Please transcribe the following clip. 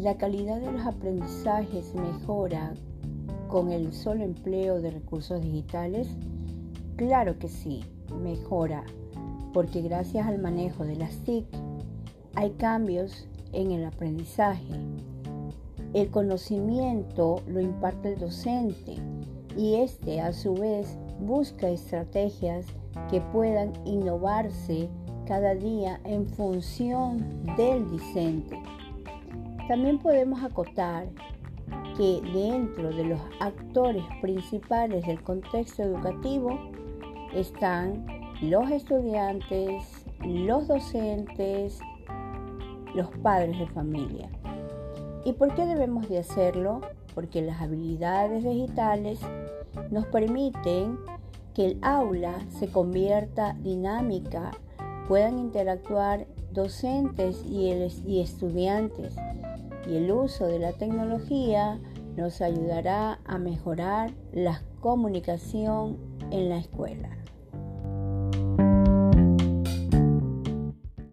¿La calidad de los aprendizajes mejora con el solo empleo de recursos digitales? Claro que sí, mejora, porque gracias al manejo de las TIC hay cambios en el aprendizaje. El conocimiento lo imparte el docente y este a su vez busca estrategias que puedan innovarse cada día en función del discente. También podemos acotar que dentro de los actores principales del contexto educativo están los estudiantes, los docentes, los padres de familia. ¿Y por qué debemos de hacerlo? Porque las habilidades digitales nos permiten que el aula se convierta dinámica, puedan interactuar docentes y, y estudiantes y el uso de la tecnología nos ayudará a mejorar la comunicación en la escuela.